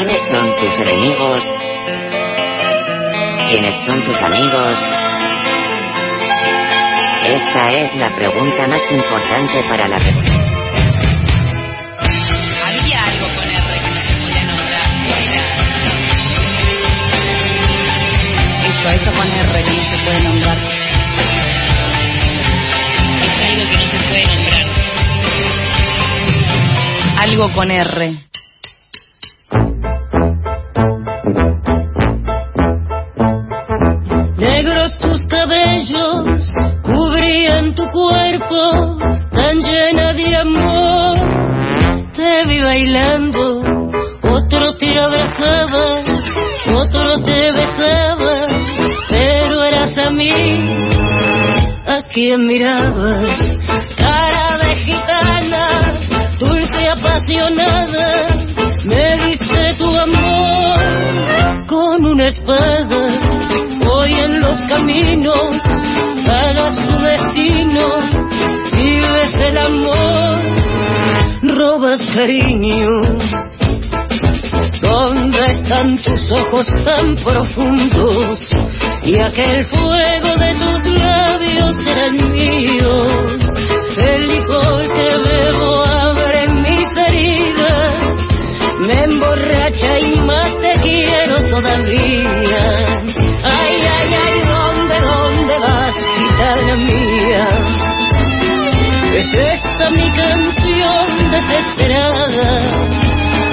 ¿Quiénes son tus enemigos? ¿Quiénes son tus amigos? Esta es la pregunta más importante para la Había algo con R que no se podía nombrar. Eso, eso con R que no se puede nombrar. Es algo que no se puede nombrar. Algo con R. otro te besaba, pero eras a mí a quien mirabas. Cara de gitana, dulce apasionada, me diste tu amor con una espada. Hoy en los caminos hagas tu destino, vives el amor, robas cariño. ¿Dónde están tus ojos tan profundos? Y aquel fuego de tus labios eran míos. El licor que bebo abre mis heridas, me emborracha y más te quiero todavía. Ay, ay, ay, ¿dónde, dónde vas, gitana mía? Es esta mi canción desesperada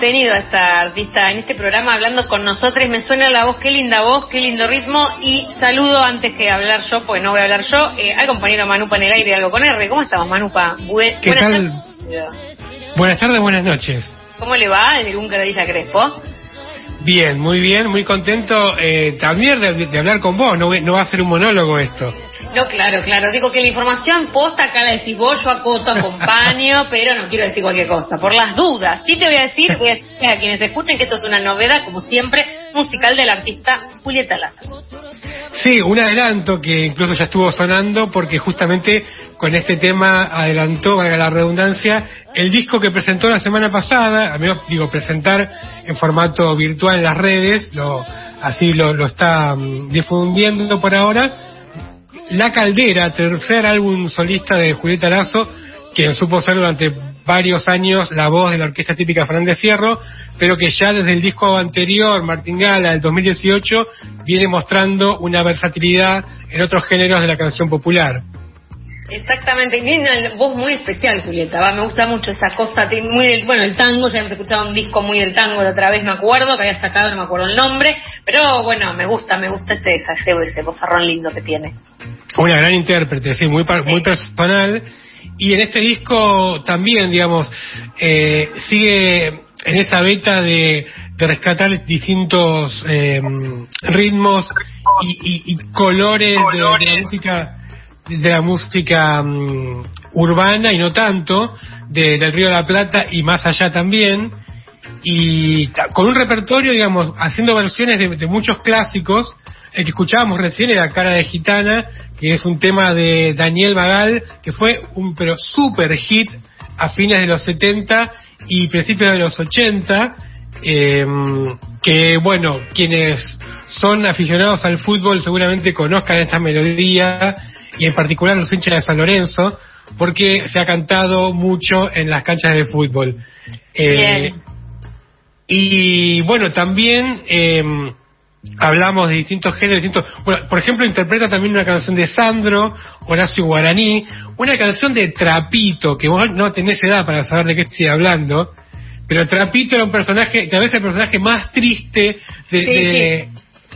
Tenido a esta artista en este programa hablando con nosotros. Me suena la voz, qué linda voz, qué lindo ritmo. Y saludo antes que hablar yo, porque no voy a hablar yo, eh, al compañero Manupa en el aire, algo con R. ¿Cómo estamos, Manupa? Bu- ¿Qué buenas tal? tardes. Buenas tardes, buenas noches. ¿Cómo le va desde el búnker de Villa Crespo? Bien, muy bien, muy contento eh, también de, de hablar con vos. No, no va a ser un monólogo esto. No, claro, claro. Digo que la información posta acá la decís vos, yo acoto, acompaño, pero no quiero decir cualquier cosa. Por las dudas. Sí te voy a decir, voy a decir a quienes escuchen que esto es una novedad, como siempre, musical del artista Julieta Lazo. Sí, un adelanto que incluso ya estuvo sonando porque justamente con este tema adelantó, valga la redundancia, el disco que presentó la semana pasada, a mí digo presentar en formato virtual en las redes, lo, así lo, lo está mm, difundiendo por ahora. La Caldera, tercer álbum solista de Julieta Lazo, quien supo ser durante varios años la voz de la orquesta típica Fernández Fierro, pero que ya desde el disco anterior, Martingala, del 2018, viene mostrando una versatilidad en otros géneros de la canción popular. Exactamente, y tiene una voz muy especial, Julieta. Va, me gusta mucho esa cosa, muy del- bueno, el tango, ya hemos escuchado un disco muy del tango la otra vez, me acuerdo, que había sacado, no me acuerdo el nombre, pero bueno, me gusta, me gusta ese, ese, ese vozarrón lindo que tiene. Una gran intérprete, sí, muy, muy personal. Y en este disco también, digamos, eh, sigue en esa beta de, de rescatar distintos eh, ritmos y, y- y colores de, de la música de la música mm, urbana y no tanto, de- del Río de la Plata y más allá también, y con un repertorio, digamos, haciendo versiones de, de muchos clásicos. El que escuchábamos recién era Cara de Gitana, que es un tema de Daniel Magal, que fue un pero super hit a fines de los 70 y principios de los 80, eh, que bueno, quienes son aficionados al fútbol seguramente conozcan esta melodía y en particular los hinchas de San Lorenzo, porque se ha cantado mucho en las canchas de fútbol. Eh, Bien. y bueno, también eh, hablamos de distintos géneros, distintos. Bueno, por ejemplo, interpreta también una canción de Sandro, Horacio Guaraní, una canción de Trapito, que vos no tenés edad para saber de qué estoy hablando, pero Trapito era un personaje, tal vez el personaje más triste de, Sí, de-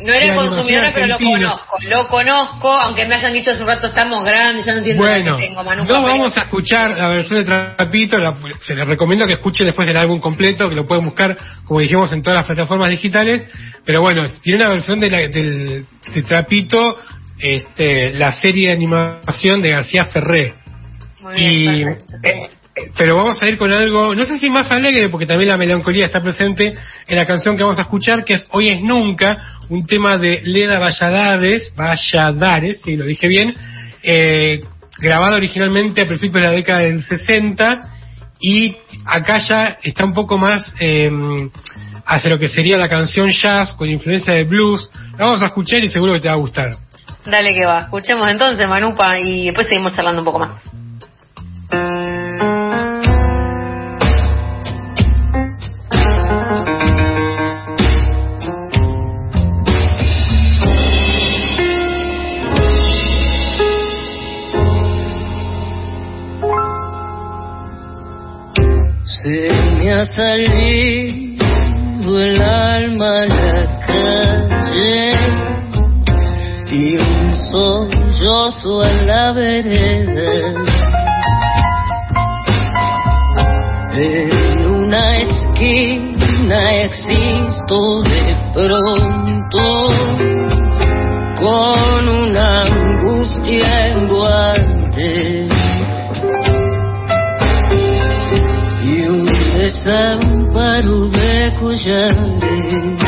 No era consumidora, pero lo conozco. Lo conozco, aunque me hayan dicho hace un rato estamos grandes, yo no entiendo Bueno, lo que tengo, Manu. no vamos a escuchar la versión de Trapito, la- se les recomiendo que escuchen después del álbum completo, que lo pueden buscar, como dijimos, en todas las plataformas digitales, pero bueno, tiene una versión de, la, del, de Trapito, este, la serie de animación de García Ferré. Muy bien, Y, eh, pero vamos a ir con algo, no sé si más alegre, porque también la melancolía está presente en la canción que vamos a escuchar, que es Hoy es Nunca, un tema de Leda Valladares, Valladares, si lo dije bien, eh, grabado originalmente a principios de la década del 60, y acá ya está un poco más eh, hacia lo que sería la canción jazz, con influencia de blues. La vamos a escuchar y seguro que te va a gustar. Dale que va. Escuchemos entonces, Manupa, y después seguimos charlando un poco más. Sollozo a la vereda. En una esquina existo de pronto con una angustia en guantes. y un desamparo de collares.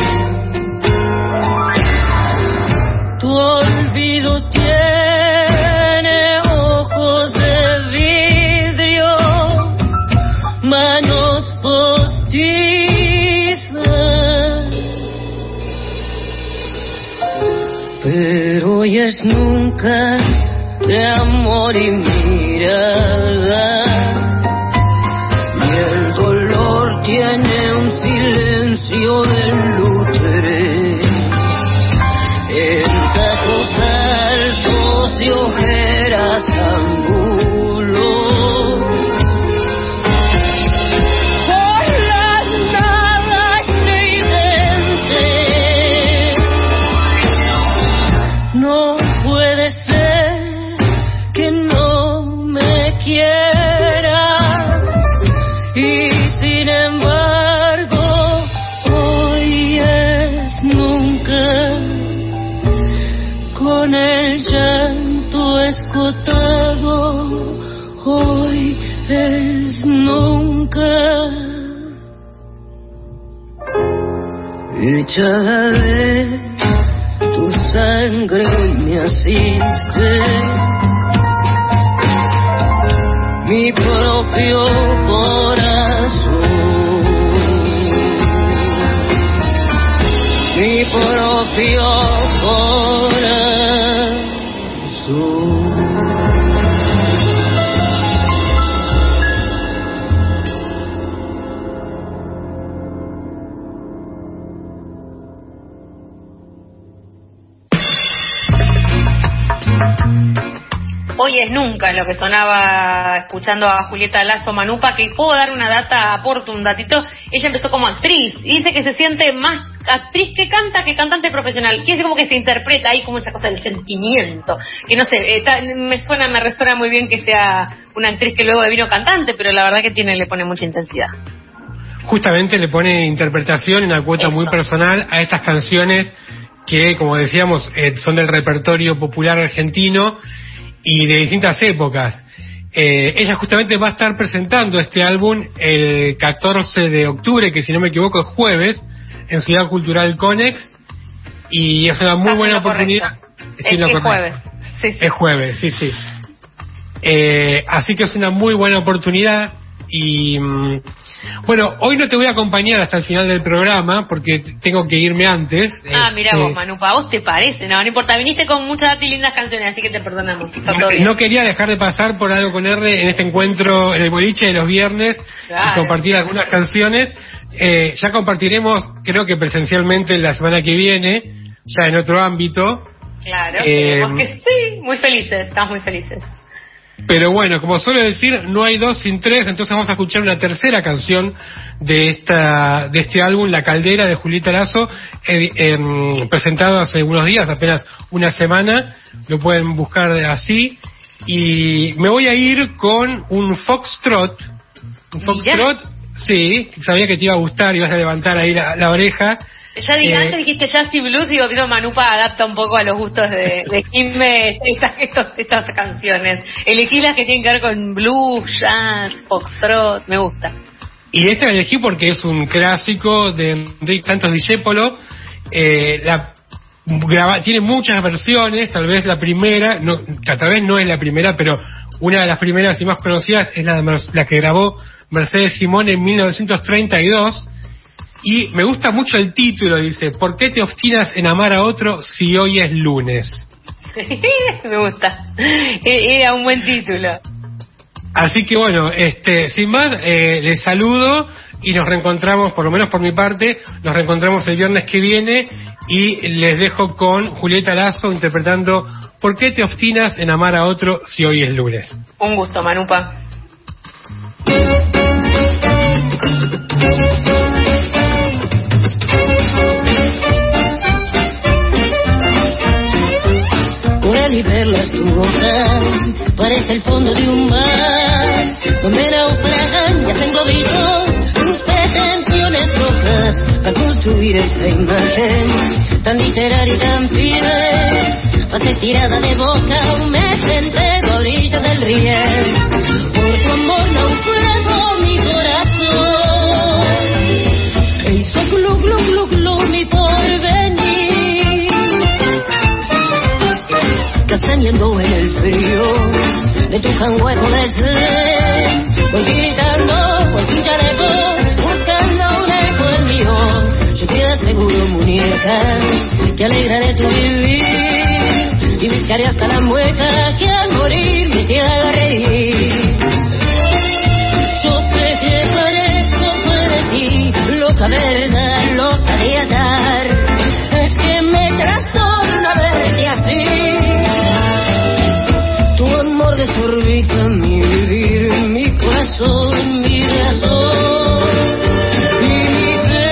Nunca de amor y mirada. Y el dolor tiene un silencio de lutre. Quieras. Y sin embargo hoy es nunca. Con el llanto escotado hoy es nunca. Echada de tu sangre me asiste mi propio corazón, mi propio corazón. Hoy es nunca lo que sonaba escuchando a Julieta Lazo Manupa, que puedo dar una data, aporto un datito. Ella empezó como actriz y dice que se siente más actriz que canta que cantante profesional. Quiere decir como que se interpreta ahí como esa cosa del sentimiento. Que no sé, me suena, me resuena muy bien que sea una actriz que luego vino cantante, pero la verdad que tiene, le pone mucha intensidad. justamente le pone interpretación y una cuota Eso. muy personal a estas canciones que, como decíamos, eh, son del repertorio popular argentino y de distintas épocas. Eh, ella justamente va a estar presentando este álbum el 14 de octubre, que si no me equivoco es jueves, en Ciudad Cultural Conex, y es una muy buena oportunidad. Es correcto. jueves. Sí, sí. Es jueves, sí, sí. Eh, así que es una muy buena oportunidad y mm, bueno, hoy no te voy a acompañar hasta el final del programa porque tengo que irme antes. Ah, mira Este, vos, Manupa, ¿a vos te parece? No, no importa, viniste con muchas y lindas canciones, así que te perdonamos. No, no quería dejar de pasar por algo con R en este encuentro en el boliche de los viernes Claro. y compartir algunas canciones. Eh, ya compartiremos, creo que presencialmente la semana que viene, ya en otro ámbito. Claro, Eh, que sí, muy felices, estamos muy felices. Pero bueno, como suelo decir, no hay dos sin tres, entonces vamos a escuchar una tercera canción de esta de este álbum, La Caldera de Julieta Lazo, eh, em, presentado hace unos días, apenas una semana, lo pueden buscar así. Y me voy a ir con un foxtrot, un foxtrot, sí, sabía que te iba a gustar, ibas a levantar ahí la, la oreja. Ya Eh, antes dijiste Jazzy Blues y digo, pido Manupa adapta un poco a los gustos de, de estas, estos- estas canciones. Elegí las que tienen que ver con blues, jazz, foxtrot, me gusta. Y esta la elegí porque es un clásico de Enrique Santos Discépolo. Eh, la, graba- tiene muchas versiones, tal vez la primera, no, tal vez no es la primera, pero una de las primeras y más conocidas es la, de Mer- la que grabó Mercedes Simón en 1932. Y me gusta mucho el título, dice, ¿por qué te obstinas en amar a otro si hoy es lunes? me gusta. E- Era un buen título. Así que bueno, este, sin más, eh, les saludo y nos reencontramos, por lo menos por mi parte, nos reencontramos el viernes que viene y les dejo con Julieta Lazo interpretando ¿Por qué te obstinas en amar a otro si hoy es lunes? Un gusto, Manupa. Parece el fondo de un mar donde naufragan y hacen globitos tus pretensiones locas para construir esta imagen tan literaria y tan fiel. Pasé tirada de boca un mes entero a orillas del riel. Por tu amor naufragó mi corazón castañando en el frío de tu hueco desdén. Voy gritando, sin chaleco, buscando un eco el mío. Yo te aseguro, muñeca, que alegraré tu vivir y buscaré hasta la mueca que al morir me te haga reír. Yo sé que parezco para ti, loca verdad, desorbita mi vivir, mi corazón, mi razón y mi fe.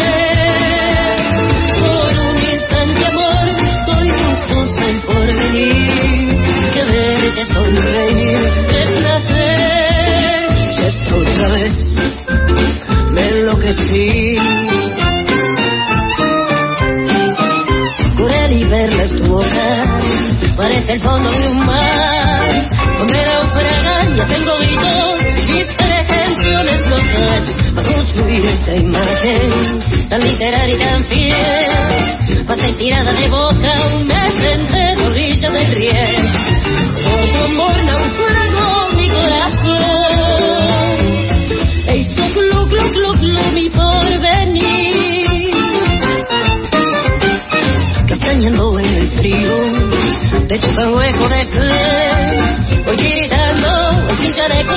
Por un instante, amor, doy gustosa el porvenir. Que verte sonreír es nacer. Si esto otra vez me enloquecí. Cruel y verla tu boca, parece el fondo de un mar, donde naufragan y hacen globitos mis pretensiones locas, para construir esta imagen tan literaria y tan fiel, pasé tirada de boca un mes entero orilla del riel, tu amor naufragó hueco de sed. Voy gritando, voy sin chaleco,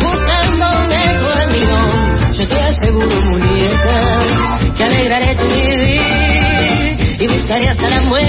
buscando un eco al mío. Yo te aseguro, muñeca, que alegraré tu vivir y buscaré hasta la mueca